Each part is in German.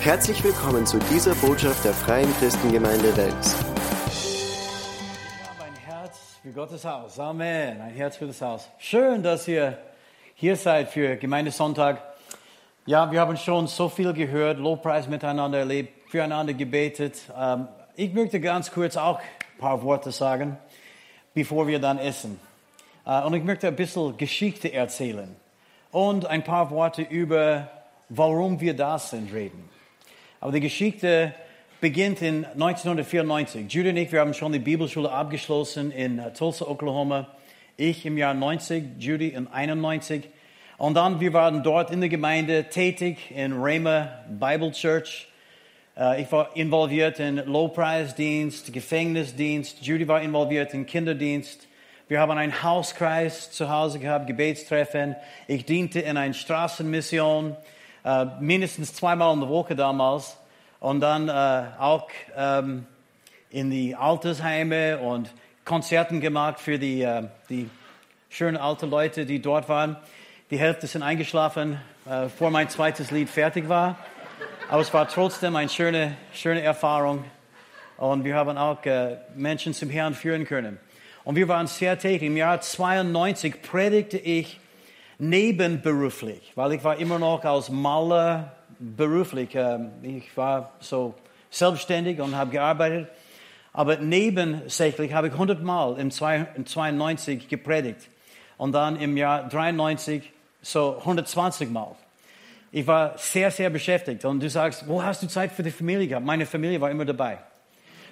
Herzlich willkommen zu dieser Botschaft der Freien Christengemeinde Wels. Ja, mein Herz für Gottes Haus. Amen. Ein Herz für das Haus. Schön, dass ihr hier seid für Gemeindesonntag. Ja, wir haben schon so viel gehört, Lobpreis miteinander erlebt, füreinander gebetet. Ähm, ich möchte ganz kurz auch ein paar Worte sagen, bevor wir dann essen. Äh, und ich möchte ein bisschen Geschichte erzählen und ein paar Worte über, warum wir da sind, reden. Aber die Geschichte beginnt in 1994. Judy und ich, wir haben schon die Bibelschule abgeschlossen in äh, Tulsa, Oklahoma. Ich im Jahr 90, Judy in 91. Und dann, wir waren dort in der Gemeinde tätig, in Rhema Bible Church. Äh, Ich war involviert in Lobpreisdienst, Gefängnisdienst. Judy war involviert in Kinderdienst. Wir haben einen Hauskreis zu Hause gehabt, Gebetstreffen. Ich diente in einer Straßenmission, äh, mindestens zweimal in der Woche damals. Und dann äh, auch ähm, in die Altersheime und Konzerten gemacht für die, äh, die schönen alten Leute, die dort waren. Die Hälfte sind eingeschlafen, äh, vor mein zweites Lied fertig war. Aber es war trotzdem eine schöne, schöne Erfahrung. Und wir haben auch äh, Menschen zum Herrn führen können. Und wir waren sehr tätig. Im Jahr 92 predigte ich nebenberuflich, weil ich war immer noch als Maler beruflich. ähm, Ich war so selbstständig und habe gearbeitet. Aber nebensächlich habe ich 100 Mal im 92 gepredigt. Und dann im Jahr 93 so 120 Mal. Ich war sehr, sehr beschäftigt. Und du sagst, wo hast du Zeit für die Familie gehabt? Meine Familie war immer dabei.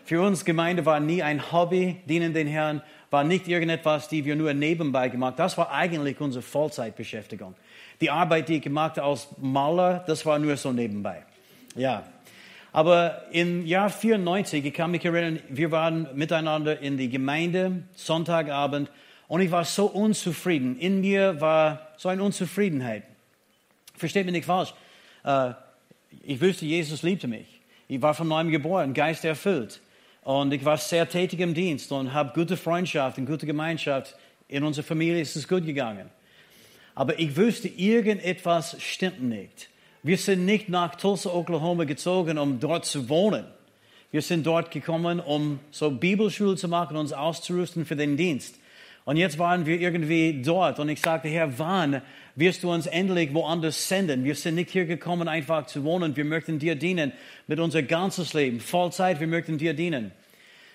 Für uns Gemeinde war nie ein Hobby, dienen den Herrn, war nicht irgendetwas, die wir nur nebenbei gemacht haben. Das war eigentlich unsere Vollzeitbeschäftigung. Die Arbeit, die ich gemacht habe als Maler, das war nur so nebenbei. Ja. Aber im Jahr 94, ich kann mich erinnern, wir waren miteinander in die Gemeinde, Sonntagabend, und ich war so unzufrieden. In mir war so eine Unzufriedenheit. Versteht mich nicht falsch. Äh, ich wusste, Jesus liebte mich. Ich war von neuem geboren, Geist erfüllt. Und ich war sehr tätig im Dienst und habe gute Freundschaft und gute Gemeinschaft. In unserer Familie ist es gut gegangen. Aber ich wusste, irgendetwas stimmt nicht. Wir sind nicht nach Tulsa, Oklahoma gezogen, um dort zu wohnen. Wir sind dort gekommen, um so Bibelschule zu machen, uns auszurüsten für den Dienst. Und jetzt waren wir irgendwie dort und ich sagte, Herr, wann wirst du uns endlich woanders senden? Wir sind nicht hier gekommen, einfach zu wohnen. Wir möchten dir dienen mit unser ganzes Leben, Vollzeit, wir möchten dir dienen.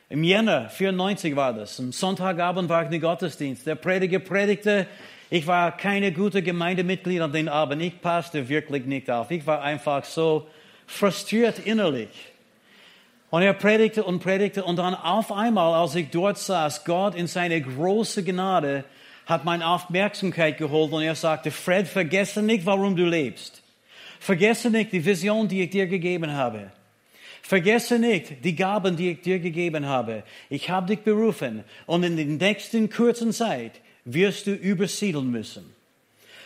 Im Jänner 94 war das. Am Sonntagabend war ich in den Gottesdienst. Der Prediger predigte. Ich war keine gute Gemeindemitglied an den Abend. Ich passte wirklich nicht auf. Ich war einfach so frustriert innerlich. Und er predigte und predigte und dann auf einmal, als ich dort saß, Gott in seine große Gnade hat meine Aufmerksamkeit geholt und er sagte, Fred, vergesse nicht, warum du lebst. Vergesse nicht die Vision, die ich dir gegeben habe. Vergesse nicht die Gaben, die ich dir gegeben habe. Ich habe dich berufen und in der nächsten kurzen Zeit wirst du übersiedeln müssen.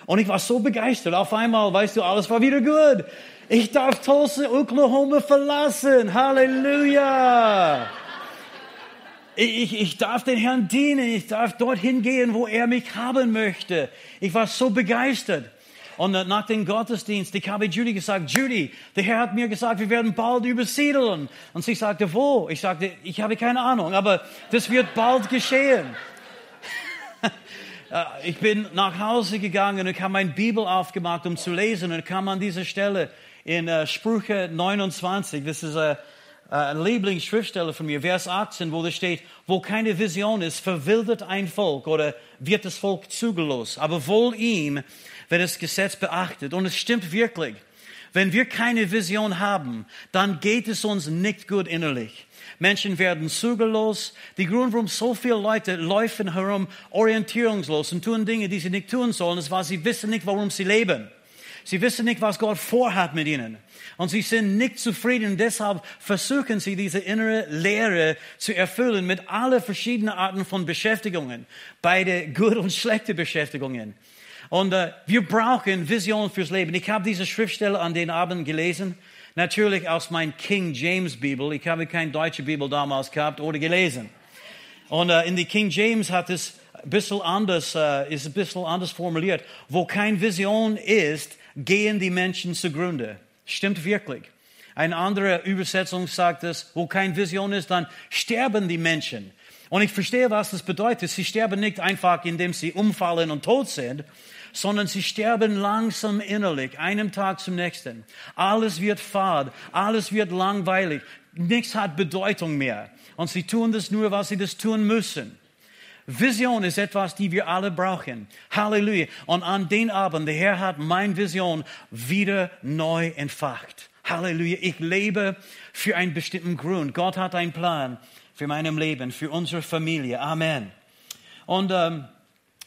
Und ich war so begeistert. Auf einmal, weißt du, alles war wieder gut. Ich darf Tulsa, Oklahoma verlassen. Halleluja. Ich, ich darf den Herrn dienen. Ich darf dorthin gehen, wo er mich haben möchte. Ich war so begeistert. Und nach dem Gottesdienst, ich habe Judy gesagt, Judy, der Herr hat mir gesagt, wir werden bald übersiedeln. Und sie sagte, wo? Ich sagte, ich habe keine Ahnung, aber das wird bald geschehen. ich bin nach Hause gegangen und habe meine Bibel aufgemacht, um zu lesen und kam an dieser Stelle in uh, Sprüche 29, das ist uh, eine Lieblingsschriftstelle von mir, Vers 18, wo da steht, wo keine Vision ist, verwildert ein Volk oder wird das Volk zügellos. Aber wohl ihm, wer das Gesetz beachtet. Und es stimmt wirklich. Wenn wir keine Vision haben, dann geht es uns nicht gut innerlich. Menschen werden zügellos. Die Grund, warum so viele Leute laufen herum orientierungslos und tun Dinge, die sie nicht tun sollen, ist, weil sie wissen nicht, warum sie leben. Sie wissen nicht, was Gott vorhat mit ihnen. Und sie sind nicht zufrieden. Deshalb versuchen sie, diese innere Lehre zu erfüllen mit alle verschiedenen Arten von Beschäftigungen. Beide gute und schlechte Beschäftigungen. Und äh, wir brauchen Vision fürs Leben. Ich habe diese Schriftstelle an den Abend gelesen. Natürlich aus meiner King James Bibel. Ich habe keine deutsche Bibel damals gehabt oder gelesen. Und äh, in die King James hat es ein bisschen anders, äh, ist ein bisschen anders formuliert. Wo keine Vision ist, gehen die Menschen zugrunde. Stimmt wirklich. Eine andere Übersetzung sagt es, wo keine Vision ist, dann sterben die Menschen. Und ich verstehe, was das bedeutet. Sie sterben nicht einfach, indem sie umfallen und tot sind, sondern sie sterben langsam innerlich, einem Tag zum nächsten. Alles wird fad, alles wird langweilig, nichts hat Bedeutung mehr. Und sie tun das nur, weil sie das tun müssen. Vision ist etwas, die wir alle brauchen. Halleluja. Und an den Abend, der Herr hat meine Vision wieder neu entfacht. Halleluja. Ich lebe für einen bestimmten Grund. Gott hat einen Plan für mein Leben, für unsere Familie. Amen. Und ähm,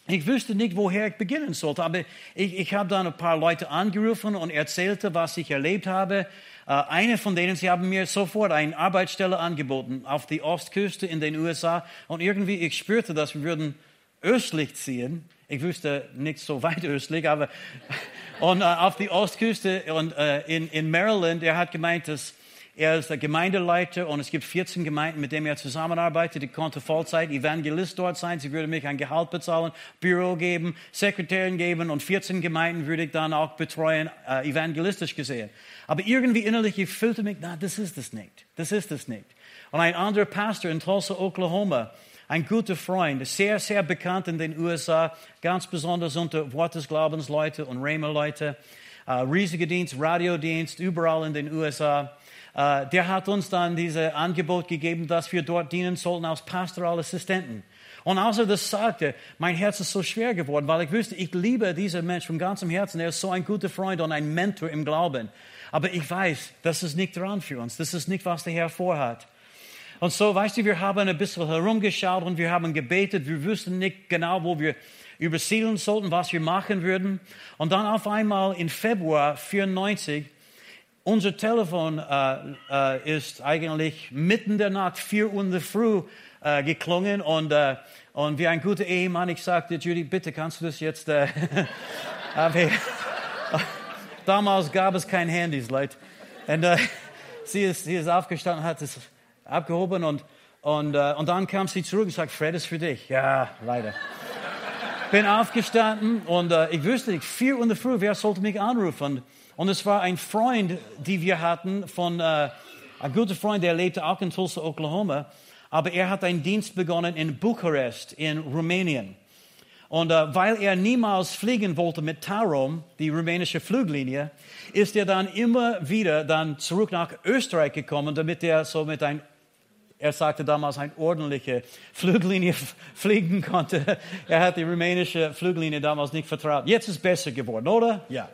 ich wüsste nicht, woher ich beginnen sollte, aber ich, ich habe dann ein paar Leute angerufen und erzählte, was ich erlebt habe. Äh, eine von denen, sie haben mir sofort eine Arbeitsstelle angeboten auf die Ostküste in den USA und irgendwie ich spürte, dass wir würden östlich ziehen. Ich wüsste nicht so weit östlich, aber und äh, auf die Ostküste und äh, in, in Maryland. Er hat gemeint, dass er ist der Gemeindeleiter und es gibt 14 Gemeinden, mit denen er zusammenarbeitet. Ich konnte Vollzeit Evangelist dort sein. Sie würde mich ein Gehalt bezahlen, Büro geben, Sekretärin geben und 14 Gemeinden würde ich dann auch betreuen, äh, evangelistisch gesehen. Aber irgendwie innerlich, ich fühlte mich, na, das ist es nicht. Das ist es nicht. Und ein anderer Pastor in Tulsa, Oklahoma, ein guter Freund, sehr, sehr bekannt in den USA, ganz besonders unter Wort des Glaubens Leute und Rhema Leute, äh, riesiger Dienst, Radiodienst, überall in den USA. Äh, der hat uns dann dieses Angebot gegeben, dass wir dort dienen sollten als Pastoralassistenten. Und als er das sagte, mein Herz ist so schwer geworden, weil ich wüsste, ich liebe diesen Mensch von ganzem Herzen. Er ist so ein guter Freund und ein Mentor im Glauben. Aber ich weiß, das ist nicht dran für uns. Das ist nicht, was der Herr vorhat. Und so, weißt du, wir haben ein bisschen herumgeschaut und wir haben gebetet. Wir wussten nicht genau, wo wir übersiedeln sollten, was wir machen würden. Und dann auf einmal im Februar 94 unser Telefon äh, äh, ist eigentlich mitten der Nacht, 4 Uhr in der Früh äh, geklungen und, äh, und wie ein guter Ehemann, ich sagte, Judy, bitte kannst du das jetzt... Äh, damals gab es kein Handys, Leute. Und äh, sie, ist, sie ist aufgestanden, hat es abgehoben und, und, und dann kam sie zurück und sagte, Fred ist für dich. Ja, leider. Bin aufgestanden und ich wüsste nicht, 4 Uhr in der Früh, wer sollte mich anrufen? Und es war ein Freund, die wir hatten, von, äh, ein guter Freund, der lebte auch in Tulsa, Oklahoma. Aber er hat einen Dienst begonnen in Bukarest, in Rumänien. Und äh, weil er niemals fliegen wollte mit Tarom, die rumänische Fluglinie, ist er dann immer wieder dann zurück nach Österreich gekommen, damit er so mit ein er sagte damals, eine ordentliche Fluglinie fliegen konnte. Er hat die rumänische Fluglinie damals nicht vertraut. Jetzt ist es besser geworden, oder? Ja.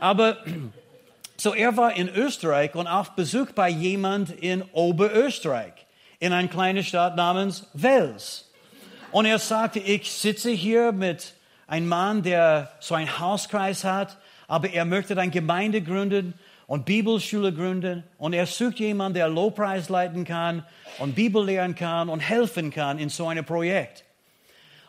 Aber so er war in Österreich und auf Besuch bei jemand in Oberösterreich, in einer kleinen Stadt namens Wels. Und er sagte, ich sitze hier mit einem Mann, der so einen Hauskreis hat, aber er möchte eine Gemeinde gründen und Bibelschule gründen und er sucht jemanden, der Lobpreis leiten kann und Bibel lehren kann und helfen kann in so einem Projekt.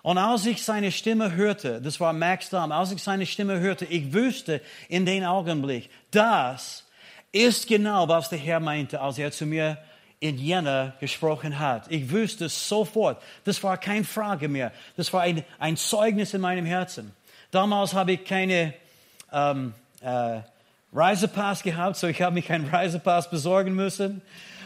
Und als ich seine Stimme hörte, das war Max Dahm, als ich seine Stimme hörte, ich wusste in den Augenblick, das ist genau, was der Herr meinte, als er zu mir in Jena gesprochen hat. Ich wusste sofort, das war keine Frage mehr. Das war ein, ein Zeugnis in meinem Herzen. Damals habe ich keine ähm, äh, Reisepass gehabt, so ich habe mich keinen Reisepass besorgen müssen.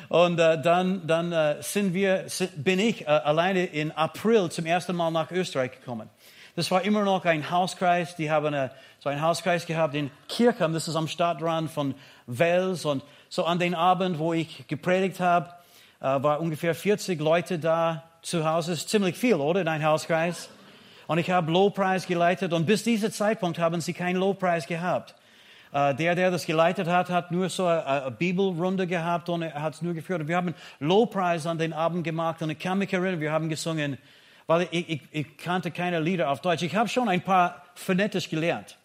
Und äh, dann, dann äh, sind wir, bin ich äh, alleine in April zum ersten Mal nach Österreich gekommen. Das war immer noch ein Hauskreis. Die haben eine, so einen Hauskreis gehabt in Kirchheim. Das ist am Stadtrand von Wels. Und so an den Abend, wo ich gepredigt habe, äh, war ungefähr 40 Leute da zu Hause. Das ist ziemlich viel, oder? In einem Hauskreis. Und ich habe Lobpreis geleitet. Und bis dieser Zeitpunkt haben sie keinen Lobpreis gehabt. Äh, der, der das geleitet hat, hat nur so eine Bibelrunde gehabt und hat es nur geführt. Und wir haben Lobpreis an den Abend gemacht und ich kann mich erinnern, wir haben gesungen, weil ich, ich, ich kannte keine Lieder auf Deutsch. Ich habe schon ein paar phonetisch gelernt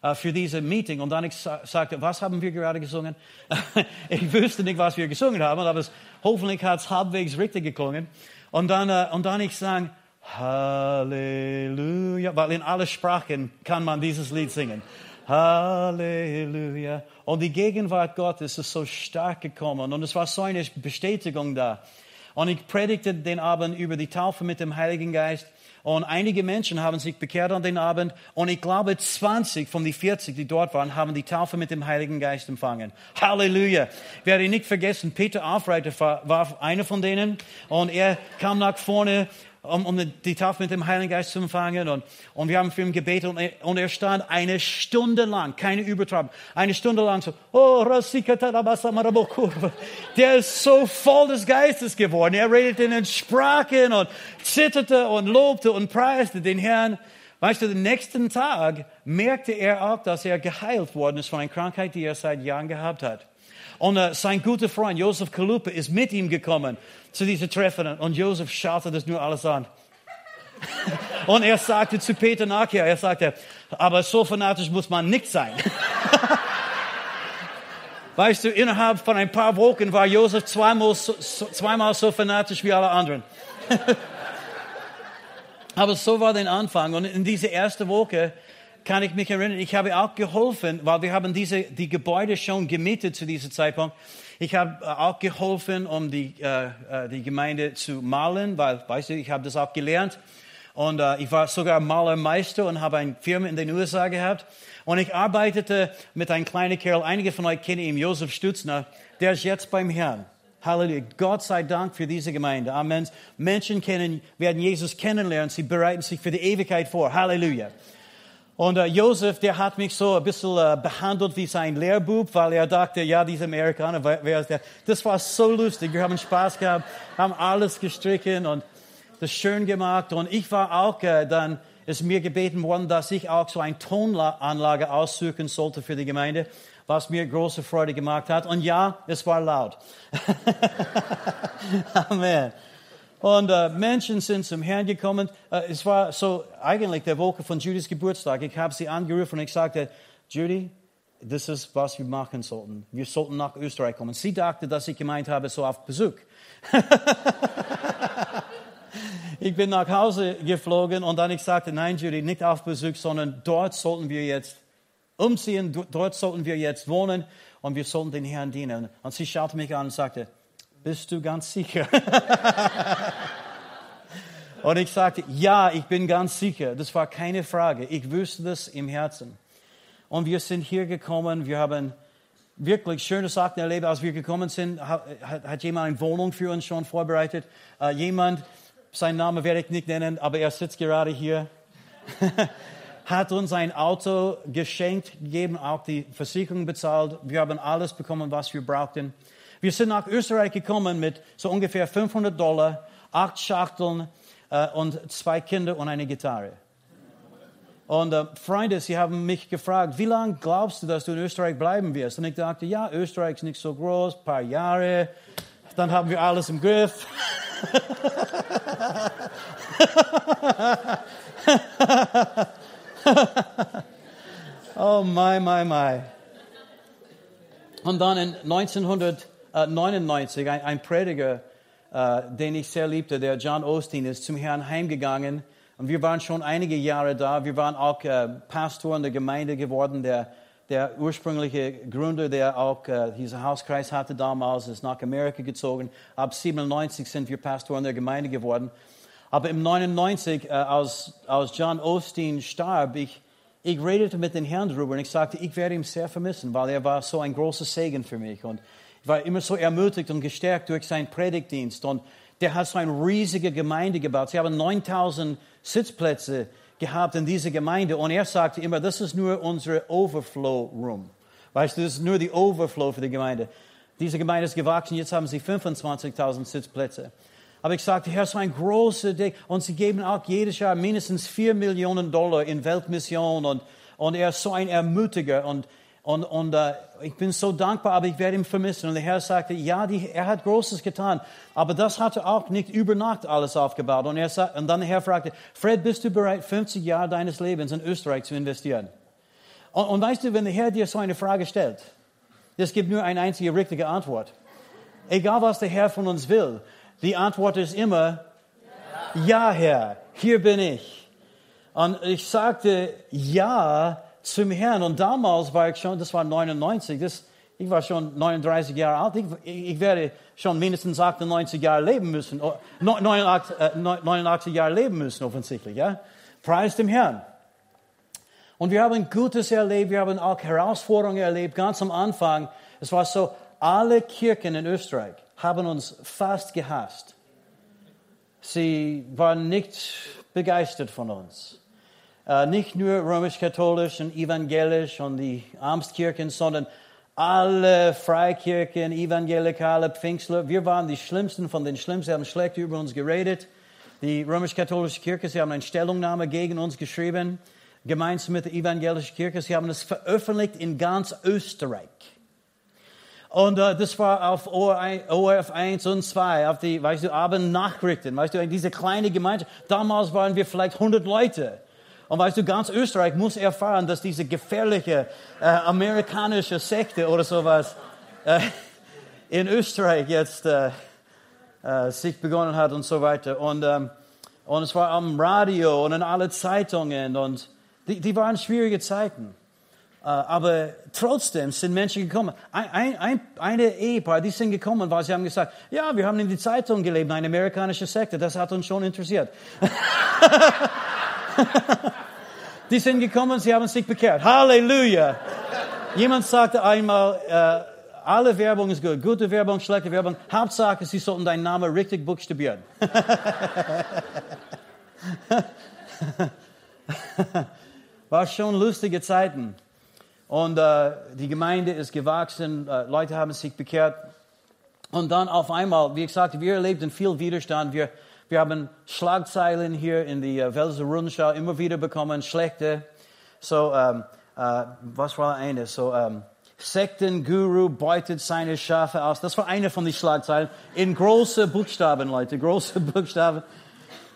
äh, für diese Meeting. Und dann ich sagte, was haben wir gerade gesungen? ich wüsste nicht, was wir gesungen haben, aber es, hoffentlich hat es halbwegs richtig geklungen. Und dann, äh, und dann ich sang, Halleluja, weil in alle Sprachen kann man dieses Lied singen. Halleluja. Und die Gegenwart Gottes ist so stark gekommen und es war so eine Bestätigung da. Und ich predigte den Abend über die Taufe mit dem Heiligen Geist Und einige Menschen haben sich bekehrt an den Abend. Und ich glaube, 20 von den 40, die dort waren, haben die Taufe mit dem Heiligen Geist empfangen. Halleluja. Ich werde nicht vergessen, Peter Aufreiter war einer von denen. Und er kam nach vorne um, um die Taufe mit dem Heiligen Geist zu empfangen. Und, und wir haben für ihn gebetet und er, und er stand eine Stunde lang, keine Übertreibung, eine Stunde lang so, oh, der ist so voll des Geistes geworden. Er redete in den Sprachen und zitterte und lobte und preiste den Herrn. Weißt du, den nächsten Tag merkte er auch, dass er geheilt worden ist von einer Krankheit, die er seit Jahren gehabt hat. Und uh, sein guter Freund Josef Kalupe ist mit ihm gekommen zu diesen Treffen und Josef schaute das nur alles an. und er sagte zu Peter nachher, er sagte, aber so fanatisch muss man nicht sein. weißt du, innerhalb von ein paar Wochen war Josef zweimal so, zweimal so fanatisch wie alle anderen. aber so war der Anfang. Und in dieser ersten Woche kann ich mich erinnern, ich habe auch geholfen, weil wir haben diese, die Gebäude schon gemietet zu diesem Zeitpunkt. Ich habe äh, auch geholfen, um die, äh, äh, die Gemeinde zu malen, weil, weißt du, ich habe das auch gelernt. Und äh, ich war sogar Malermeister und habe eine Firma in den USA gehabt. Und ich arbeitete mit einem kleinen Kerl, einige von euch kennen ihn, Josef Stutzner, der ist jetzt beim Herrn. Halleluja. Gott sei Dank für diese Gemeinde. Amen. Menschen kennen, werden Jesus kennenlernen. Sie bereiten sich für die Ewigkeit vor. Halleluja. Und äh, Josef, der hat mich so ein bisschen äh, behandelt wie sein Lehrbub, weil er dachte, ja, dieser Amerikaner, wer ist der? Das war so lustig. Wir haben Spaß gehabt, haben alles gestrichen und das schön gemacht. Und ich war auch äh, dann, ist mir gebeten worden, dass ich auch so eine Tonanlage aussuchen sollte für die Gemeinde, was mir große Freude gemacht hat. Und ja, es war laut. Amen. Und äh, Menschen sind zum Herrn gekommen. Äh, es war so eigentlich der Woche von Judys Geburtstag. Ich habe sie angerufen und ich sagte, Judy, das ist, was wir machen sollten. Wir sollten nach Österreich kommen. Sie dachte, dass ich gemeint habe, so auf Besuch. ich bin nach Hause geflogen und dann ich sagte, nein, Judy, nicht auf Besuch, sondern dort sollten wir jetzt umziehen, dort sollten wir jetzt wohnen und wir sollten den Herrn dienen. Und sie schaute mich an und sagte, bist du ganz sicher? Und ich sagte, ja, ich bin ganz sicher. Das war keine Frage. Ich wusste das im Herzen. Und wir sind hier gekommen. Wir haben wirklich schöne Sachen erlebt. Als wir gekommen sind, hat, jemand eine Wohnung für uns schon vorbereitet. Uh, jemand, seinen Namen werde ich nicht nennen, aber er sitzt gerade hier, hat uns ein Auto geschenkt gegeben, auch die Versicherung bezahlt. Wir haben alles bekommen, was wir brauchten. Wir sind nach Österreich gekommen mit so ungefähr 500 Dollar, acht Schachteln äh, und zwei Kinder und eine Gitarre. Und äh, Freunde, sie haben mich gefragt, wie lange glaubst du, dass du in Österreich bleiben wirst? Und ich dachte, ja, Österreich ist nicht so groß, ein paar Jahre, dann haben wir alles im Griff. oh my, my, my. Und dann in 1900 1999 äh, ein, Prediger, äh, den ich sehr liebte, der John Osteen, ist zum Herrn heimgegangen. Und wir waren schon einige Jahre da. Wir waren auch äh, Pastor in der Gemeinde geworden. Der, der ursprüngliche Gründer, der auch äh, diesen Hauskreis hatte damals, ist nach Amerika gezogen. Ab 97 sind wir Pastor in der Gemeinde geworden. Aber im 99, äh, als, als John Osteen starb, ich, ich redete mit dem Herrn darüber und ich sagte, ich werde ihn sehr vermissen, weil er war so ein großer Segen für mich. Und ich war immer so ermutigt und gestärkt durch seinen Predigtdienst. Und der hat so eine riesige Gemeinde gebaut. Sie haben 9000 Sitzplätze gehabt in dieser Gemeinde. Und er sagte immer, das ist nur unsere Overflow Room. Weißt du, das ist nur die Overflow für die Gemeinde. Diese Gemeinde ist gewachsen, jetzt haben sie 25.000 Sitzplätze. Aber ich sagte, Herr, so ein großer Ding. Und sie geben auch jedes Jahr mindestens 4 Millionen Dollar in Weltmission. Und, und er ist so ein Ermutiger. Und und, und uh, ich bin so dankbar, aber ich werde ihn vermissen. Und der Herr sagte, ja, die, er hat Großes getan, aber das hat er auch nicht über Nacht alles aufgebaut. Und, er und dann der Herr fragte, Fred, bist du bereit, 50 Jahre deines Lebens in Österreich zu investieren? Und, und weißt du, wenn der Herr dir so eine Frage stellt, es gibt nur eine einzige richtige Antwort. Egal, was der Herr von uns will, die Antwort ist immer, ja, ja Herr, hier bin ich. Und ich sagte, ja, zum Herrn. Und damals war ich schon, das war 99, das, Ich war schon 39 Jahre alt. Ich, ich werde schon mindestens 98 Jahre leben müssen. 89, äh, 89 Jahre leben müssen, offensichtlich. Ja? Preis dem Herrn. Und wir haben Gutes erlebt, wir haben auch Herausforderungen erlebt, ganz am Anfang. Es war so, alle Kirchen in Österreich haben uns fast gehasst. Sie waren nicht begeistert von uns. Äh, nicht nur römisch-katholisch und evangelisch und die Amtskirchen, sondern alle Freikirchen, evangelikale Pfingstler. Wir waren die Schlimmsten von den Schlimmsten. Sie haben schlecht über uns geredet. Die römisch-katholische Kirche, sie haben eine Stellungnahme gegen uns geschrieben gemeinsam mit der evangelischen Kirche. Sie haben es veröffentlicht in ganz Österreich. Und uh, das war auf ORF 1 und 2, auf die, weißt du, Abendnachrichten, weißt du, in diese kleine Gemeinde. Damals waren wir vielleicht 100 Leute. Und weißt du, ganz Österreich muss erfahren, dass diese gefährliche äh, amerikanische Sekte oder sowas äh, in Österreich jetzt äh, äh, sich begonnen hat und so weiter. Und, ähm, und es war am Radio und in alle Zeitungen und die, die waren schwierige Zeiten. Uh, aber trotzdem sind Menschen gekommen. Ein, ein, eine Ehepaar, die sind gekommen, weil sie haben gesagt, ja, wir haben in die Zeitung gelebt, eine amerikanische Sekte, das hat uns schon interessiert. die sind gekommen, sie haben sich bekehrt. Halleluja! Jemand sagte einmal, uh, alle Werbung ist gut, gute Werbung, schlechte Werbung. Hauptsache, sie sollten deinen Namen richtig buchstabieren. war schon lustige Zeiten. Und äh, die Gemeinde ist gewachsen, äh, Leute haben sich bekehrt. Und dann auf einmal, wie gesagt, wir erlebten viel Widerstand. Wir, wir haben Schlagzeilen hier in die äh, Welser Rundschau immer wieder bekommen, schlechte. So, ähm, äh, was war eine? So, ähm, Sektenguru beutet seine Schafe aus. Das war eine von den Schlagzeilen. In große Buchstaben, Leute, große Buchstaben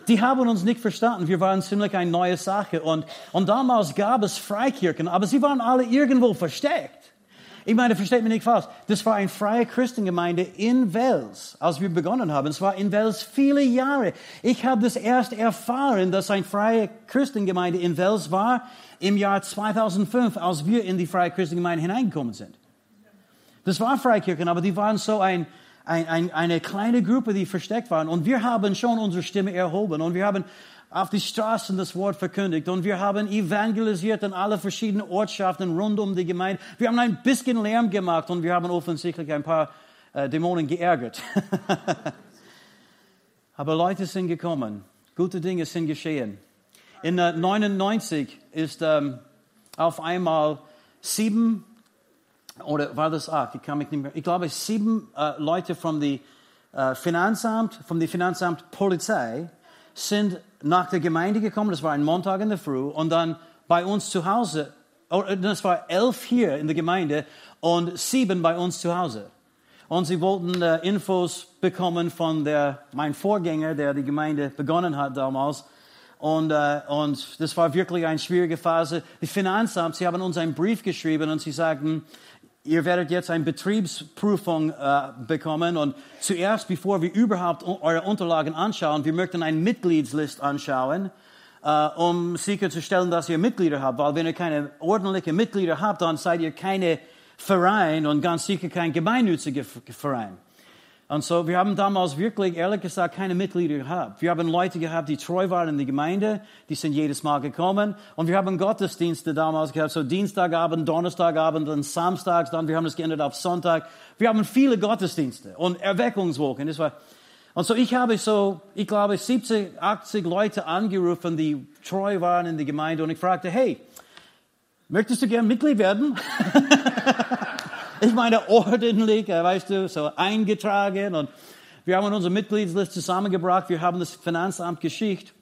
die haben uns nicht verstanden. Wir waren ziemlich eine neue Sache. Und, und damals gab es Freikirchen, aber sie waren alle irgendwo versteckt. Ich meine, versteht mich nicht falsch. Das war eine freie Christengemeinde in Wels, als wir begonnen haben. Es war in Wels viele Jahre. Ich habe das erst erfahren, dass eine freie Christengemeinde in Wels war im Jahr 2005, als wir in die freie Christengemeinde hineingekommen sind. Das war Freikirchen, aber die waren so ein, ein, ein, eine kleine Gruppe, die versteckt waren. Und wir haben schon unsere Stimme erhoben und wir haben auf die Straßen das Wort verkündigt und wir haben evangelisiert in alle verschiedenen Ortschaften rund um die Gemeinde. Wir haben ein bisschen Lärm gemacht und wir haben offensichtlich ein paar äh, Dämonen geärgert. Aber Leute sind gekommen, gute Dinge sind geschehen. In äh, 99 ist ähm, auf einmal sieben oder war das acht? Ich kann mich nicht mehr. Ich glaube, sieben äh, Leute vom die, äh, Finanzamt, vom Finanzamt Polizei sind nach der Gemeinde gekommen. Das war ein Montag in der Früh und dann bei uns zu Hause. Oh, das war elf hier in der Gemeinde und sieben bei uns zu Hause. Und sie wollten äh, Infos bekommen von der, mein Vorgänger, der die Gemeinde begonnen hat damals. Und, äh, und das war wirklich eine schwierige Phase. Die Finanzamt, sie haben uns einen Brief geschrieben und sie sagten, Ihr werdet jetzt eine Betriebsprüfung äh, bekommen und zuerst, bevor wir überhaupt eure Unterlagen anschauen, wir möchten eine Mitgliedslist anschauen, äh, um sicherzustellen, dass ihr Mitglieder habt. Weil wenn ihr keine ordentlichen Mitglieder habt, dann seid ihr keine Verein und ganz sicher kein gemeinnütziger Verein. Und so, wir haben damals wirklich, ehrlich gesagt, keine Mitglieder gehabt. Wir haben Leute gehabt, die treu waren in der Gemeinde, die sind jedes Mal gekommen. Und wir haben Gottesdienste damals gehabt, so Dienstagabend, Donnerstagabend und Samstags, dann wir haben es geändert auf Sonntag. Wir haben viele Gottesdienste und Erweckungswochen. Das war, und so, ich habe so, ich glaube, 70, 80 Leute angerufen, die treu waren in der Gemeinde und ich fragte, hey, möchtest du gern Mitglied werden? Ich meine, ordentlich, äh, weißt du, so eingetragen. Und wir haben unsere Mitgliedsliste zusammengebracht. Wir haben das Finanzamt geschickt.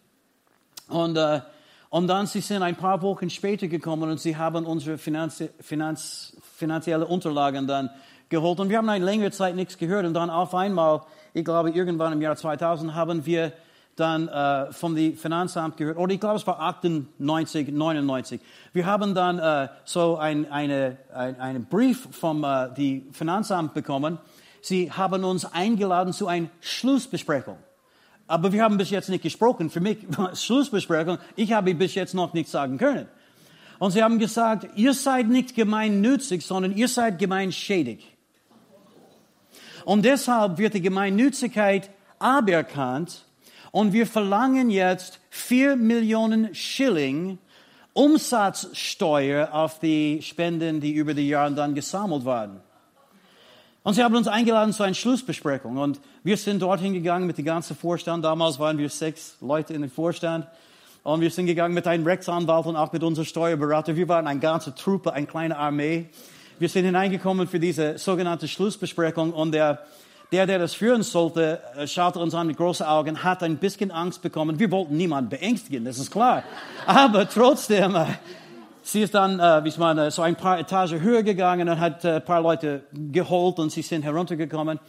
Und, äh, und dann sie sind ein paar Wochen später gekommen und sie haben unsere Finanz, Finanz, finanzielle Unterlagen dann geholt. Und wir haben eine längere Zeit nichts gehört. Und dann auf einmal, ich glaube, irgendwann im Jahr 2000 haben wir dann äh, vom Finanzamt gehört, oder ich glaube, es war 98, 99. Wir haben dann äh, so ein, eine, ein, einen Brief vom äh, die Finanzamt bekommen. Sie haben uns eingeladen zu einer Schlussbesprechung. Aber wir haben bis jetzt nicht gesprochen. Für mich Schlussbesprechung. Ich habe bis jetzt noch nichts sagen können. Und sie haben gesagt, ihr seid nicht gemeinnützig, sondern ihr seid gemeinschädig. Und deshalb wird die Gemeinnützigkeit aberkannt und wir verlangen jetzt vier Millionen Schilling Umsatzsteuer auf die Spenden, die über die Jahre dann gesammelt waren. Und sie haben uns eingeladen zu einer Schlussbesprechung. Und wir sind dorthin gegangen mit dem ganzen Vorstand. Damals waren wir sechs Leute in dem Vorstand. Und wir sind gegangen mit einem Rechtsanwalt und auch mit unserem Steuerberater. Wir waren eine ganze Truppe, eine kleine Armee. Wir sind hineingekommen für diese sogenannte Schlussbesprechung. Und der, der, der das führen sollte, äh, schaute uns an mit großen Augen, hat ein bisschen Angst bekommen. Wir wollten niemanden beängstigen, das ist klar. Aber trotzdem, äh, Sie ist dann, äh, wie ich meine, so ein paar Etagen höher gegangen und hat ein paar Leute geholt und sie sind heruntergekommen.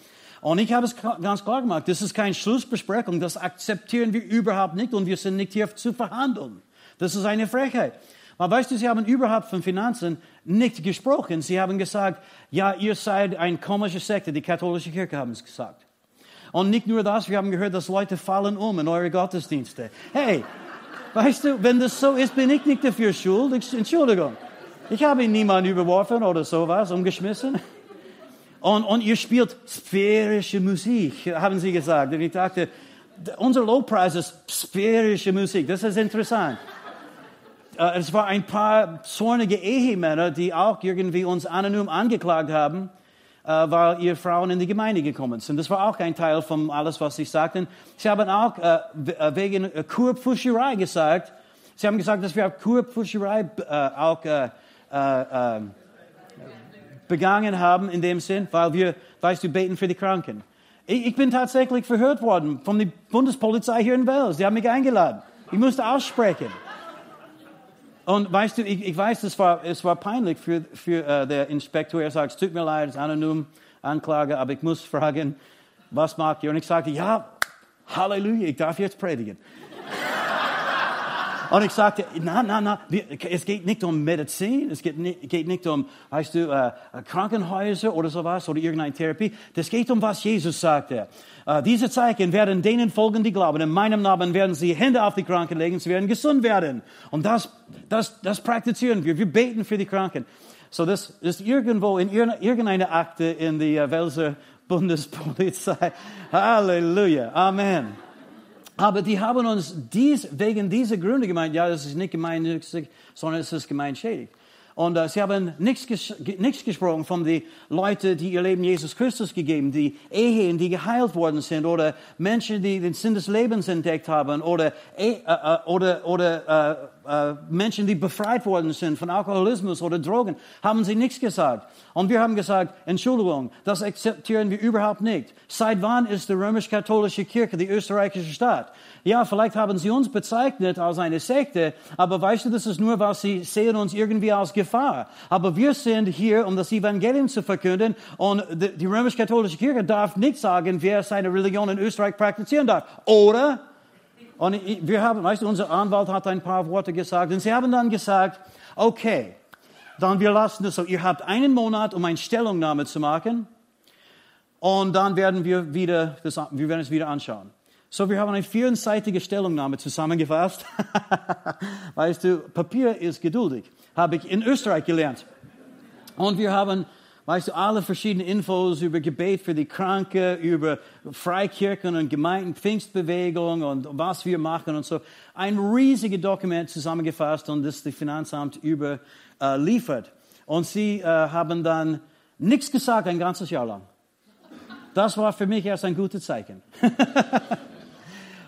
Und ich habe es ganz klar gemacht, das ist keine Schlussbesprechung, das akzeptieren wir überhaupt nicht und wir sind nicht hier zu verhandeln. Das ist eine Frechheit. Aber weißt du, sie haben überhaupt von Finanzen nicht gesprochen. Sie haben gesagt, ja, ihr seid ein komische Sekte, die katholische Kirche haben es gesagt. Und nicht nur das, wir haben gehört, dass Leute fallen um in eure Gottesdienste. Hey, Weißt du, wenn das so ist, bin ich nicht dafür schuld. Entschuldigung. Ich habe ihn niemand überworfen oder sowas, umgeschmissen. Und, und ihr spielt sphärische Musik, haben sie gesagt. Und ich dachte, unser Lobpreis ist sphärische Musik. Das ist interessant. Äh, es war ein paar zornige Ehemänner, die auch irgendwie uns anonym angeklagt haben äh, weil ihr Frauen in die Gemeinde gekommen sind. Das war auch ein Teil von alles, was sie sagten. Sie haben auch äh, äh wegen äh, Kurpfuscherei gesagt. Sie haben gesagt, dass wir auf Kurpfuscherei auch äh, äh, begangen haben in dem Sinn, weil wir, weißt du, beten für die Kranken. Ich, bin tatsächlich verhört worden von der Bundespolizei hier in Wales. Sie haben mich eingeladen. Ich musste aussprechen. Und weißt du, ich, ich weiß, es war, es war peinlich für, für uh, der Inspektor. Er sagt, es tut mir leid, es ist anonym, Anklage, aber ich muss fragen, was macht ihr? Und ich sagte, ja, Halleluja, ich darf jetzt predigen. Und ich sagte, na, na, na, es geht nicht um Medizin, es geht nicht, geht nicht um, weißt du, äh, Krankenhäuser oder sowas oder irgendeine Therapie. Das geht um, was Jesus sagte. Äh, diese Zeichen werden denen folgen, die glauben. In meinem Namen werden sie Hände auf die Kranken legen, sie werden gesund werden. Und das, das, das praktizieren wir. Wir beten für die Kranken. So, das ist irgendwo in irgendeiner Akte in der Welser Bundespolizei. Halleluja. Amen. Aber die haben uns dies, wegen dieser Gründe gemeint, ja, das ist nicht gemeinnützig, sondern es ist gemeinschädig. Und äh, sie haben nichts, ges nichts gesprochen von den Leuten, die ihr Leben Jesus Christus gegeben, die Ehen, die geheilt worden sind, oder Menschen, die den Sinn des Lebens entdeckt haben, oder, äh, äh, oder, oder äh, Menschen, die befreit worden sind von Alkoholismus oder Drogen, haben sie nichts gesagt. Und wir haben gesagt, Entschuldigung, das akzeptieren wir überhaupt nicht. Seit wann ist die römisch-katholische Kirche die österreichische Staat? Ja, vielleicht haben sie uns bezeichnet als eine Sekte, aber weißt du, das ist nur, weil sie sehen uns irgendwie als Gefahr. Aber wir sind hier, um das Evangelium zu verkünden und die römisch-katholische Kirche darf nicht sagen, wer seine Religion in Österreich praktizieren darf. Oder? Und wir haben, weißt du, unser Anwalt hat ein paar Worte gesagt und sie haben dann gesagt, okay, dann wir lassen es so. Ihr habt einen Monat, um eine Stellungnahme zu machen. Und dann werden wir wieder, das, wir werden es wieder anschauen. So, wir haben eine vierenseitige Stellungnahme zusammengefasst. weißt du, Papier ist geduldig. Habe ich in Österreich gelernt. Und wir haben, weißt du, alle verschiedenen Infos über Gebet für die Kranke, über Freikirchen und Gemeinden, Pfingstbewegung und was wir machen und so. Ein riesiges Dokument zusammengefasst und das das Finanzamt überliefert. Und sie äh, haben dann nichts gesagt ein ganzes Jahr lang. Das war für mich erst ein gutes Zeichen.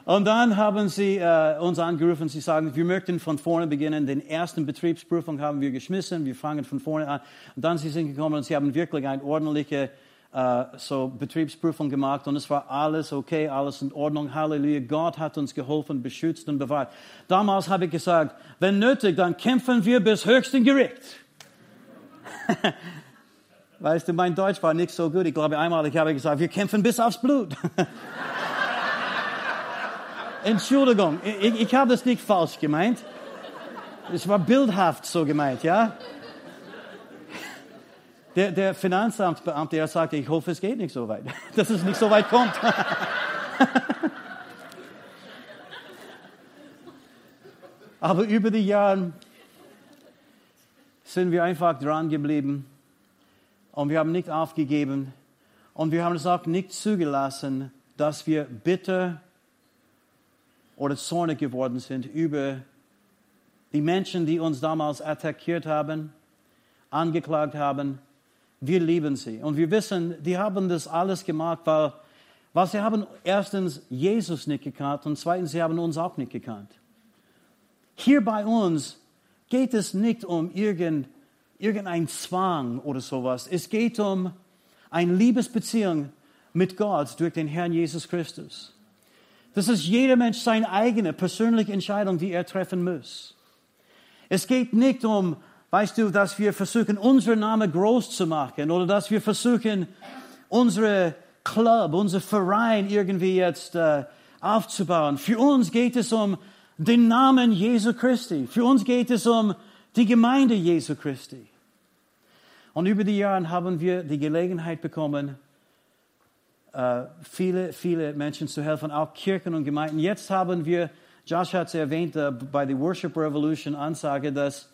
Und dann haben sie äh, uns angerufen, sie sagen, wir möchten von vorne beginnen. Den ersten Betriebsprüfung haben wir geschmissen, wir fangen von vorne an. Und dann sie sind gekommen und sie haben wirklich eine ordentliche äh, so Betriebsprüfung gemacht und es war alles okay, alles in Ordnung. Halleluja, Gott hat uns geholfen, beschützt und bewahrt. Damals habe ich gesagt, wenn nötig, dann kämpfen wir bis höchsten Gericht. weißt du, mein Deutsch war nicht so gut. Ich glaube einmal, ich habe gesagt, wir kämpfen bis aufs Blut. Entschuldigung, ich, ich habe das nicht falsch gemeint. Es war bildhaft so gemeint, ja? Der, der Finanzamtsbeamte, er sagte, ich hoffe, es geht nicht so weit, dass es nicht so weit kommt. Aber über die Jahre sind wir einfach dran geblieben und wir haben nicht aufgegeben und wir haben es auch nicht zugelassen, dass wir bitter oder zornig geworden sind über die Menschen, die uns damals attackiert haben, angeklagt haben. Wir lieben sie. Und wir wissen, die haben das alles gemacht, weil, weil sie haben erstens Jesus nicht gekannt und zweitens, sie haben uns auch nicht gekannt. Hier bei uns geht es nicht um irgendein, irgendein Zwang oder sowas. Es geht um eine Liebesbeziehung mit Gott durch den Herrn Jesus Christus. Das ist jeder Mensch seine eigene persönliche Entscheidung, die er treffen muss. Es geht nicht um, weißt du, dass wir versuchen, unseren Namen groß zu machen oder dass wir versuchen, unsere Club, unser Verein irgendwie jetzt äh, aufzubauen. Für uns geht es um den Namen Jesu Christi. Für uns geht es um die Gemeinde Jesu Christi. Und über die Jahre haben wir die Gelegenheit bekommen, viele, viele Menschen zu helfen, auch Kirchen und Gemeinden. Jetzt haben wir, Josh hat es erwähnt, äh, bei der Worship Revolution Ansage, dass,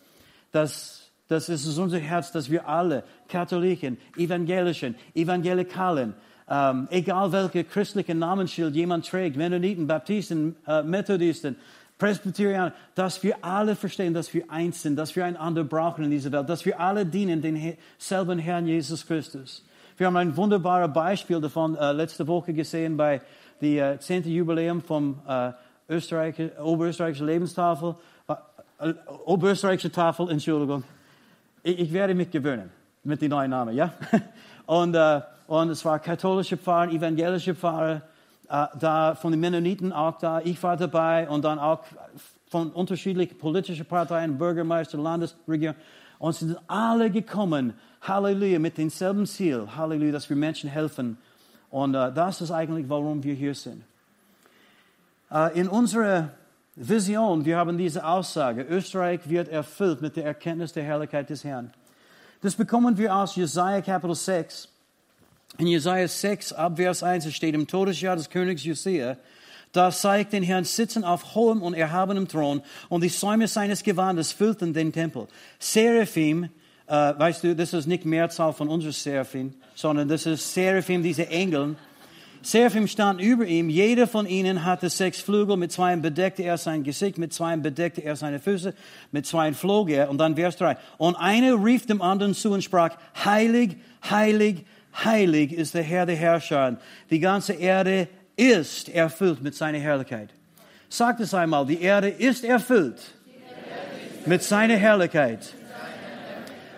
dass, dass es ist unser Herz, dass wir alle, Katholiken, Evangelischen, Evangelikalen, ähm, egal welche christliche Namensschild jemand trägt, Mennoniten, Baptisten, äh, Methodisten, Presbyterianer, dass wir alle verstehen, dass wir eins sind, dass wir einander brauchen in dieser Welt, dass wir alle dienen den selben Herrn Jesus Christus. Wir haben ein wunderbares Beispiel davon äh, letzte Woche gesehen bei dem äh, 10. Jubiläum vom äh, Österreich, Oberösterreichischen Lebenstafel, äh, Oberösterreichische Tafel, Entschuldigung. Ich, ich, werde mich gewöhnen mit dem neuen Namen, ja? Und, äh, und es war katholische Pfarrer, evangelische Pfarrer, äh, da von den Mennoniten auch da. Ich war dabei und dann auch von unterschiedlichen politischen Parteien, Bürgermeister, Landesregierung. Und sie sind alle gekommen, Halleluja, mit demselben Ziel, Halleluja, dass wir Menschen helfen. Und uh, das ist eigentlich, warum wir hier sind. Uh, in unserer Vision, wir haben diese Aussage, Österreich wird erfüllt mit der Erkenntnis der Herrlichkeit des Herrn. Das bekommen wir aus Jesaja Kapitel 6. In Jesaja 6, ab Vers 1 steht, im Todesjahr des Königs Josia, da zeigt den Herrn sitzen auf hohem und erhabenem Thron und die Säume seines Gewandes füllten den Tempel. Seraphim, äh, weißt du, das ist nicht Mehrzahl von unseren Seraphim, sondern das ist Seraphim, diese Engeln. Seraphim stand über ihm, jeder von ihnen hatte sechs Flügel, mit zwei bedeckte er sein Gesicht, mit zwei bedeckte er seine Füße, mit zwei flog er. Und dann Vers 3. Und einer rief dem anderen zu und sprach, heilig, heilig, heilig ist der Herr der Herrscher. Die ganze Erde ist erfüllt mit seiner Herrlichkeit. Sagt es einmal, die Erde ist erfüllt mit seiner Herrlichkeit.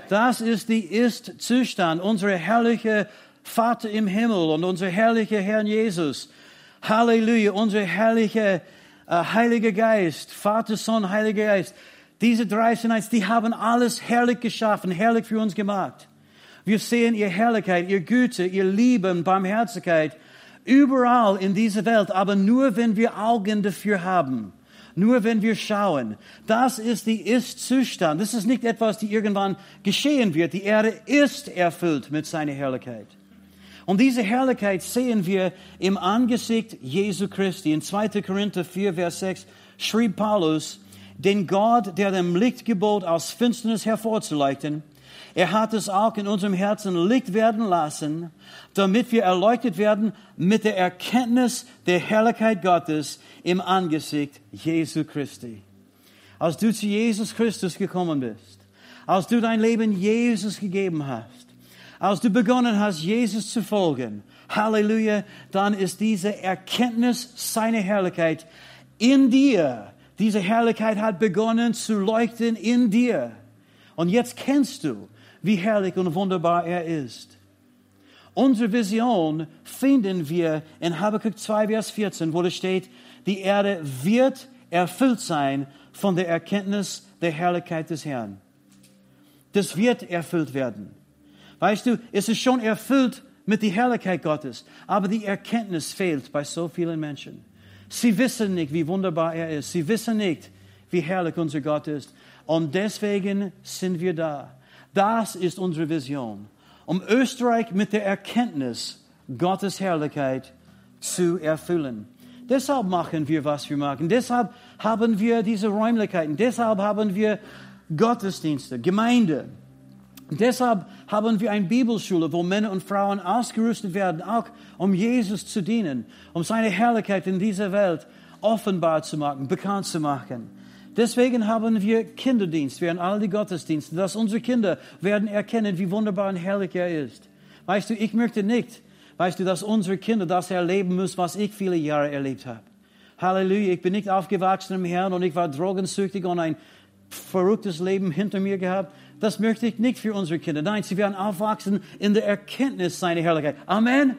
Das ist die Ist-Zustand, unser herrlicher Vater im Himmel und unser herrlicher Herr Jesus. Halleluja, unser herrlicher äh, Heiliger Geist, Vater, Sohn, Heiliger Geist. Diese drei sind die haben alles herrlich geschaffen, herrlich für uns gemacht. Wir sehen ihr Herrlichkeit, ihr Güte, ihr Lieben, Barmherzigkeit Überall in dieser Welt, aber nur wenn wir Augen dafür haben. Nur wenn wir schauen. Das ist die Ist-Zustand. Das ist nicht etwas, die irgendwann geschehen wird. Die Erde ist erfüllt mit seiner Herrlichkeit. Und diese Herrlichkeit sehen wir im Angesicht Jesu Christi. In 2. Korinther 4, Vers 6 schrieb Paulus, den Gott, der dem Licht gebot, aus Finsternis hervorzuleuchten, er hat es auch in unserem Herzen Licht werden lassen, damit wir erleuchtet werden mit der Erkenntnis der Herrlichkeit Gottes im Angesicht Jesu Christi. Als du zu Jesus Christus gekommen bist, als du dein Leben Jesus gegeben hast, als du begonnen hast, Jesus zu folgen, Halleluja, dann ist diese Erkenntnis seiner Herrlichkeit in dir. Diese Herrlichkeit hat begonnen zu leuchten in dir. Und jetzt kennst du, wie herrlich und wunderbar er ist. Unsere Vision finden wir in Habakkuk 2, Vers 14, wo es steht, die Erde wird erfüllt sein von der Erkenntnis der Herrlichkeit des Herrn. Das wird erfüllt werden. Weißt du, es ist schon erfüllt mit der Herrlichkeit Gottes, aber die Erkenntnis fehlt bei so vielen Menschen. Sie wissen nicht, wie wunderbar er ist. Sie wissen nicht, wie herrlich unser Gott ist. Und deswegen sind wir da. Das ist unsere Vision, um Österreich mit der Erkenntnis Gottes Herrlichkeit zu erfüllen. Deshalb machen wir, was wir machen. Deshalb haben wir diese Räumlichkeiten. Deshalb haben wir Gottesdienste, Gemeinde. Deshalb haben wir eine Bibelschule, wo Männer und Frauen ausgerüstet werden, auch um Jesus zu dienen, um seine Herrlichkeit in dieser Welt offenbar zu machen, bekannt zu machen. Deswegen haben wir Kinderdienst während all die Gottesdienste, dass unsere Kinder werden erkennen, wie wunderbar und herrlich er ist. Weißt du, ich möchte nicht, weißt du, dass unsere Kinder das erleben müssen, was ich viele Jahre erlebt habe. Halleluja, ich bin nicht aufgewachsen im Herrn und ich war drogensüchtig und ein verrücktes Leben hinter mir gehabt. Das möchte ich nicht für unsere Kinder. Nein, sie werden aufwachsen in der Erkenntnis seiner Herrlichkeit. Amen.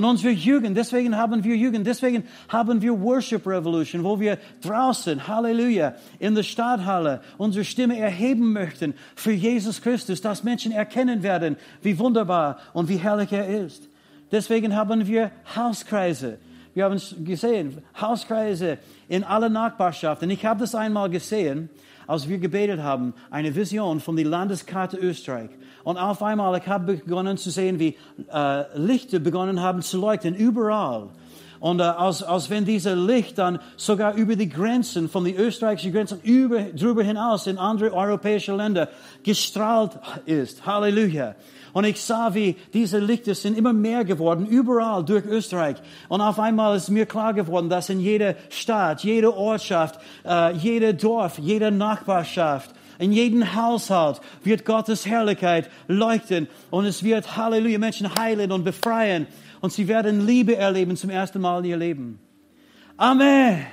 Und unsere Jugend, deswegen haben wir Jugend, deswegen haben wir Worship Revolution, wo wir draußen, Halleluja, in der Stadthalle unsere Stimme erheben möchten für Jesus Christus, dass Menschen erkennen werden, wie wunderbar und wie herrlich er ist. Deswegen haben wir Hauskreise. Wir haben es gesehen, Hauskreise in aller Nachbarschaft. Und ich habe das einmal gesehen, als wir gebetet haben, eine Vision von der Landeskarte Österreich. Und auf einmal, ich habe begonnen zu sehen, wie äh, Lichter begonnen haben zu leuchten, überall. Und äh, als, als wenn dieser Licht dann sogar über die Grenzen, von den österreichischen Grenzen über, drüber hinaus in andere europäische Länder gestrahlt ist. Halleluja. Und ich sah, wie diese Lichter sind immer mehr geworden, überall durch Österreich. Und auf einmal ist mir klar geworden, dass in jeder Stadt, jeder Ortschaft, äh, jeder Dorf, jede Nachbarschaft, in jedem Haushalt wird Gottes Herrlichkeit leuchten und es wird Halleluja Menschen heilen und befreien und sie werden Liebe erleben zum ersten Mal in ihr Leben. Amen. Amen.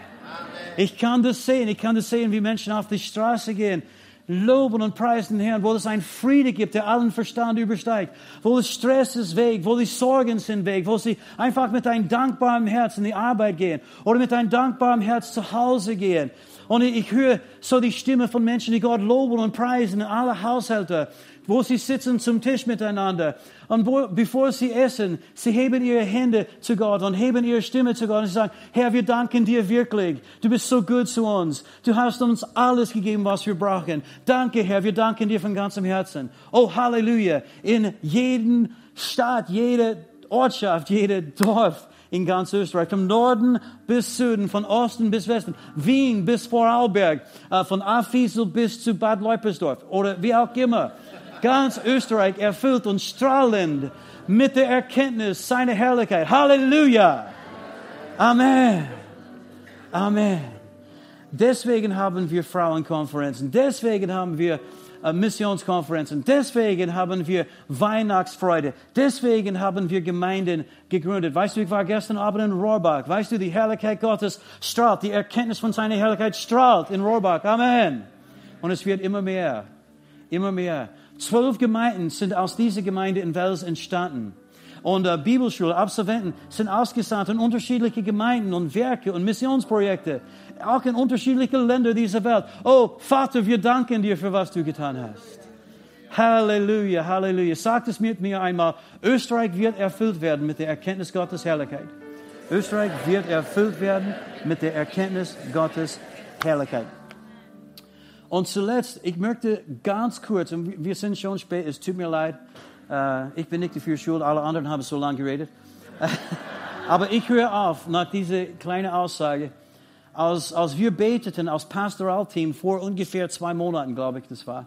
Ich kann das sehen. Ich kann das sehen, wie Menschen auf die Straße gehen loben und preisen den Herrn, wo es einen Friede gibt, der allen Verstand übersteigt, wo es Stress ist weg, wo die Sorgen sind weg, wo sie einfach mit einem dankbaren Herz in die Arbeit gehen oder mit einem dankbaren Herz zu Hause gehen. Und ich höre so die Stimme von Menschen, die Gott loben und preisen, alle Haushalte, wo sie sitzen zum Tisch miteinander. Und wo, bevor sie essen, sie heben ihre Hände zu Gott und heben ihre Stimme zu Gott und sie sagen, Herr, wir danken dir wirklich. Du bist so gut zu uns. Du hast uns alles gegeben, was wir brauchen. Danke, Herr, wir danken dir von ganzem Herzen. Oh, Halleluja. In jedem Stadt, jede Ortschaft, jede Dorf, in ganz Österreich, vom Norden bis Süden, von Osten bis Westen, Wien bis Vorarlberg, äh, von Afisel bis zu Bad Leupersdorf oder wie auch immer. Ganz Österreich erfüllt und strahlend mit der Erkenntnis seiner Herrlichkeit. Halleluja! Amen! Amen! Deswegen haben wir Frauenkonferenzen, deswegen haben wir Missionskonferenzen. Deswegen haben wir Weihnachtsfreude. Deswegen haben wir Gemeinden gegründet. Weißt du, ich war gestern Abend in Rohrbach. Weißt du, die Herrlichkeit Gottes strahlt. Die Erkenntnis von seiner Herrlichkeit strahlt in Rohrbach. Amen. Und es wird immer mehr. Immer mehr. Zwölf Gemeinden sind aus dieser Gemeinde in Wels entstanden. Und äh, Bibelschule, Absolventen sind ausgesandt in unterschiedliche Gemeinden und Werke und Missionsprojekte, auch in unterschiedliche Länder dieser Welt. Oh, Vater, wir danken dir für was du getan hast. Halleluja, Halleluja. Sagt es mit mir einmal. Österreich wird erfüllt werden mit der Erkenntnis Gottes Herrlichkeit. Österreich wird erfüllt werden mit der Erkenntnis Gottes Herrlichkeit. Und zuletzt, ich möchte ganz kurz, und wir sind schon spät, es tut mir leid, äh, ich bin nicht dafür schuld, alle anderen haben so lange geredet. Aber ich höre auf nach dieser kleinen Aussage. Als, als wir beteten als Pastoralteam vor ungefähr zwei Monaten, glaube ich, das war.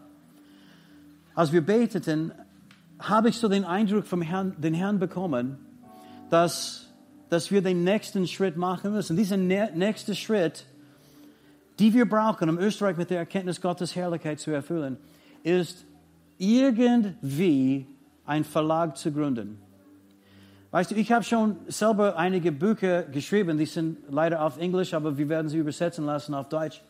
Als wir beteten, habe ich so den Eindruck vom Herrn, den Herrn bekommen, dass, dass wir den nächsten Schritt machen müssen. Dieser nächste Schritt die wir brauchen, um Österreich mit der Erkenntnis Gottes Herrlichkeit zu erfüllen, ist irgendwie ein Verlag zu gründen. Weißt du, ich habe schon selber einige Bücher geschrieben, die sind leider auf Englisch, aber wir werden sie übersetzen lassen auf Deutsch.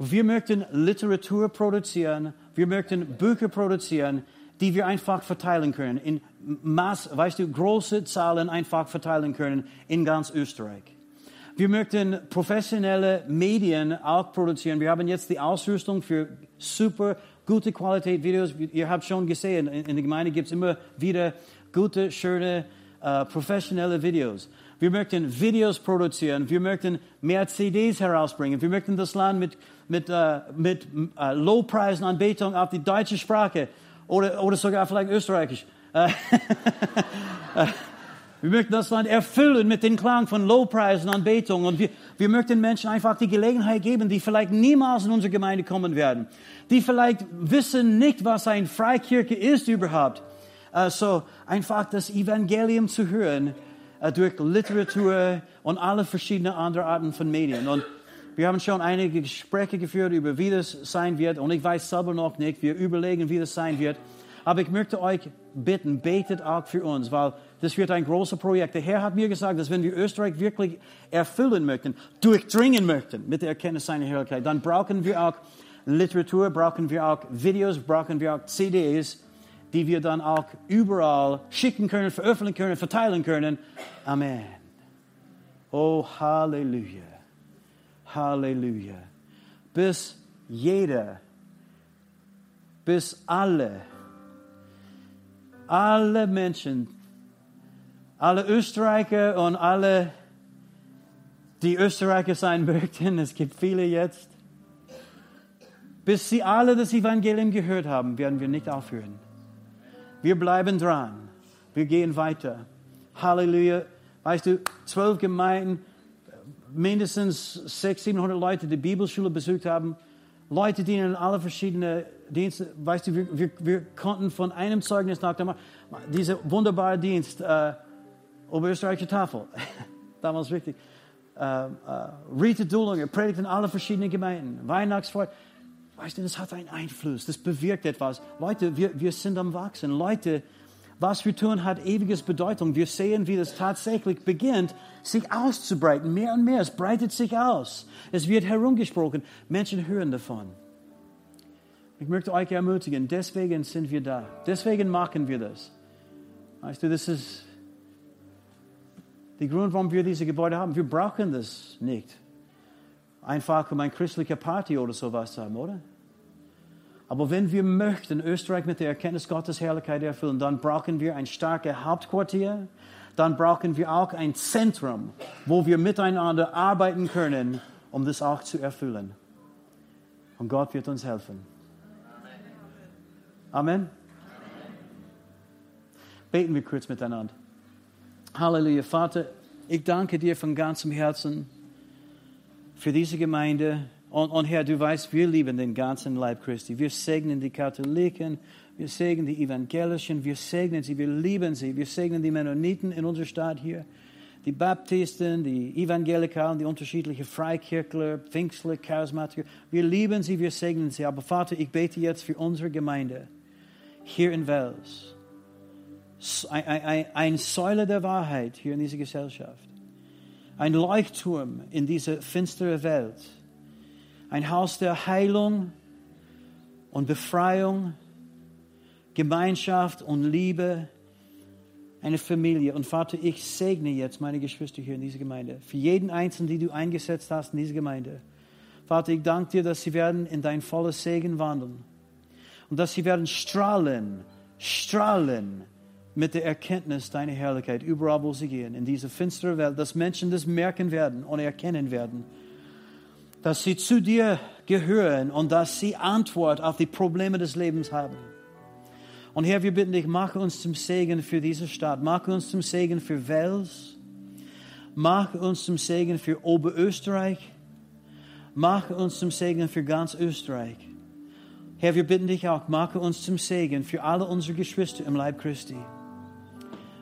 Wir möchten Literatur produzieren, wir möchten Bücher produzieren, die wir einfach verteilen können, in Maß, weißt du, große Zahlen einfach verteilen können in ganz Österreich. Wir möchten professionelle Medien auch produzieren. Wir haben jetzt die Ausrüstung für super gute Qualität Videos. Ihr habt schon gesehen, in, der Gemeinde gibt es immer wieder gute, schöne, uh, professionelle Videos. Wir möchten Videos produzieren. Wir möchten mehr CDs herausbringen. Wir möchten das Land mit, mit, uh, mit uh, Lowpreisen Anbetung auf die deutsche Sprache oder, oder sogar vielleicht österreichisch. Wir möchten das Land erfüllen mit den Klang von Lobpreis und Anbetung. Und wir, wir möchten Menschen einfach die Gelegenheit geben, die vielleicht niemals in unsere Gemeinde kommen werden. Die vielleicht wissen nicht, was eine Freikirche ist überhaupt. So einfach das Evangelium zu hören uh, durch Literatur und alle verschiedenen andere Arten von Medien. Und wir haben schon einige Gespräche geführt über, wie das sein wird. Und ich weiß selber noch nicht. Wir überlegen, wie das sein wird. Aber ich möchte euch bitten, betet auch für uns, weil das wird ein großes Projekt. Der Herr hat mir gesagt, dass wenn wir Österreich wirklich erfüllen möchten, durchdringen möchten mit der Erkenntnis seiner Herrlichkeit, dann brauchen wir auch Literatur, brauchen wir auch Videos, brauchen wir auch CDs, die wir dann auch überall schicken können, veröffentlichen können, verteilen können. Amen. Oh, Halleluja. Halleluja. Bis jeder, bis alle, alle Menschen, alle Österreicher und alle, die Österreicher sein möchten, es gibt viele jetzt, bis sie alle das Evangelium gehört haben, werden wir nicht aufhören. Wir bleiben dran. Wir gehen weiter. Halleluja. Weißt du, zwölf Gemeinden, mindestens 600, 700 Leute die Bibelschule besucht haben. Leute, die in alle verschiedenen Dienste, weißt du, wir, wir, wir konnten von einem Zeugnis nach dem dieser wunderbare Dienst, äh, Oberösterreichische Tafel, damals wichtig, äh, äh, Rita Dulinger predigt in alle verschiedenen Gemeinden, Weihnachtsfeuer. Weißt du, das hat einen Einfluss, das bewirkt etwas. Leute, wir, wir sind am Wachsen. Leute, was wir tun, hat ewiges Bedeutung. Wir sehen, wie das tatsächlich beginnt, sich auszubreiten. Mehr und mehr. Es breitet sich aus. Es wird herumgesprochen. Menschen hören davon. Ich möchte euch ermutigen. Deswegen sind wir da. Deswegen machen wir das. Weißt du, das ist der Grund, warum wir diese Gebäude haben. Wir brauchen das nicht einfach um eine christliche Party oder sowas zu haben, oder? Aber wenn wir möchten, Österreich mit der Erkenntnis Gottes Herrlichkeit erfüllen, dann brauchen wir ein starkes Hauptquartier, dann brauchen wir auch ein Zentrum, wo wir miteinander arbeiten können, um das auch zu erfüllen. Und Gott wird uns helfen. Amen. Beten wir kurz miteinander. Halleluja, Vater, ich danke dir von ganzem Herzen für diese Gemeinde. Und, und Herr, du weißt, wir lieben den ganzen Leib Christi. Wir segnen die Katholiken, wir segnen die Evangelischen, wir segnen sie, wir lieben sie. Wir segnen die Mennoniten in unserer Stadt hier, die Baptisten, die Evangelikalen, die unterschiedlichen Freikirchler, Pfingstler, Charismatiker. Wir lieben sie, wir segnen sie. Aber Vater, ich bete jetzt für unsere Gemeinde hier in Wels. Ein, Säule der Wahrheit hier in dieser Gesellschaft ein Leuchtturm in diese finstere Welt, ein Haus der Heilung und Befreiung, Gemeinschaft und Liebe, eine Familie. Und Vater, ich segne jetzt meine Geschwister hier in dieser Gemeinde, für jeden Einzelnen, die du eingesetzt hast in dieser Gemeinde. Vater, ich danke dir, dass sie werden in dein volles Segen wandeln und dass sie werden strahlen, strahlen mit der Erkenntnis deiner Herrlichkeit überall, wo sie gehen, in diese finstere Welt, dass Menschen das merken werden und erkennen werden, dass sie zu dir gehören und dass sie Antwort auf die Probleme des Lebens haben. Und Herr, wir bitten dich, mache uns zum Segen für diese Stadt, mache uns zum Segen für Wels, mache uns zum Segen für Oberösterreich, mache uns zum Segen für ganz Österreich. Herr, wir bitten dich auch, mache uns zum Segen für alle unsere Geschwister im Leib Christi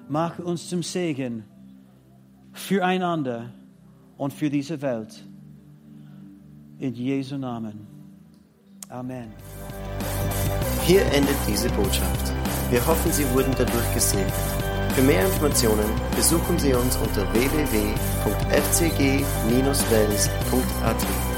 mach uns zum Segen füreinander und für diese Welt. In Jesu Namen. Amen. Hier endet diese Botschaft. Wir hoffen, Sie wurden dadurch gesegnet. Für mehr Informationen besuchen Sie uns unter www.fcg-wels.at.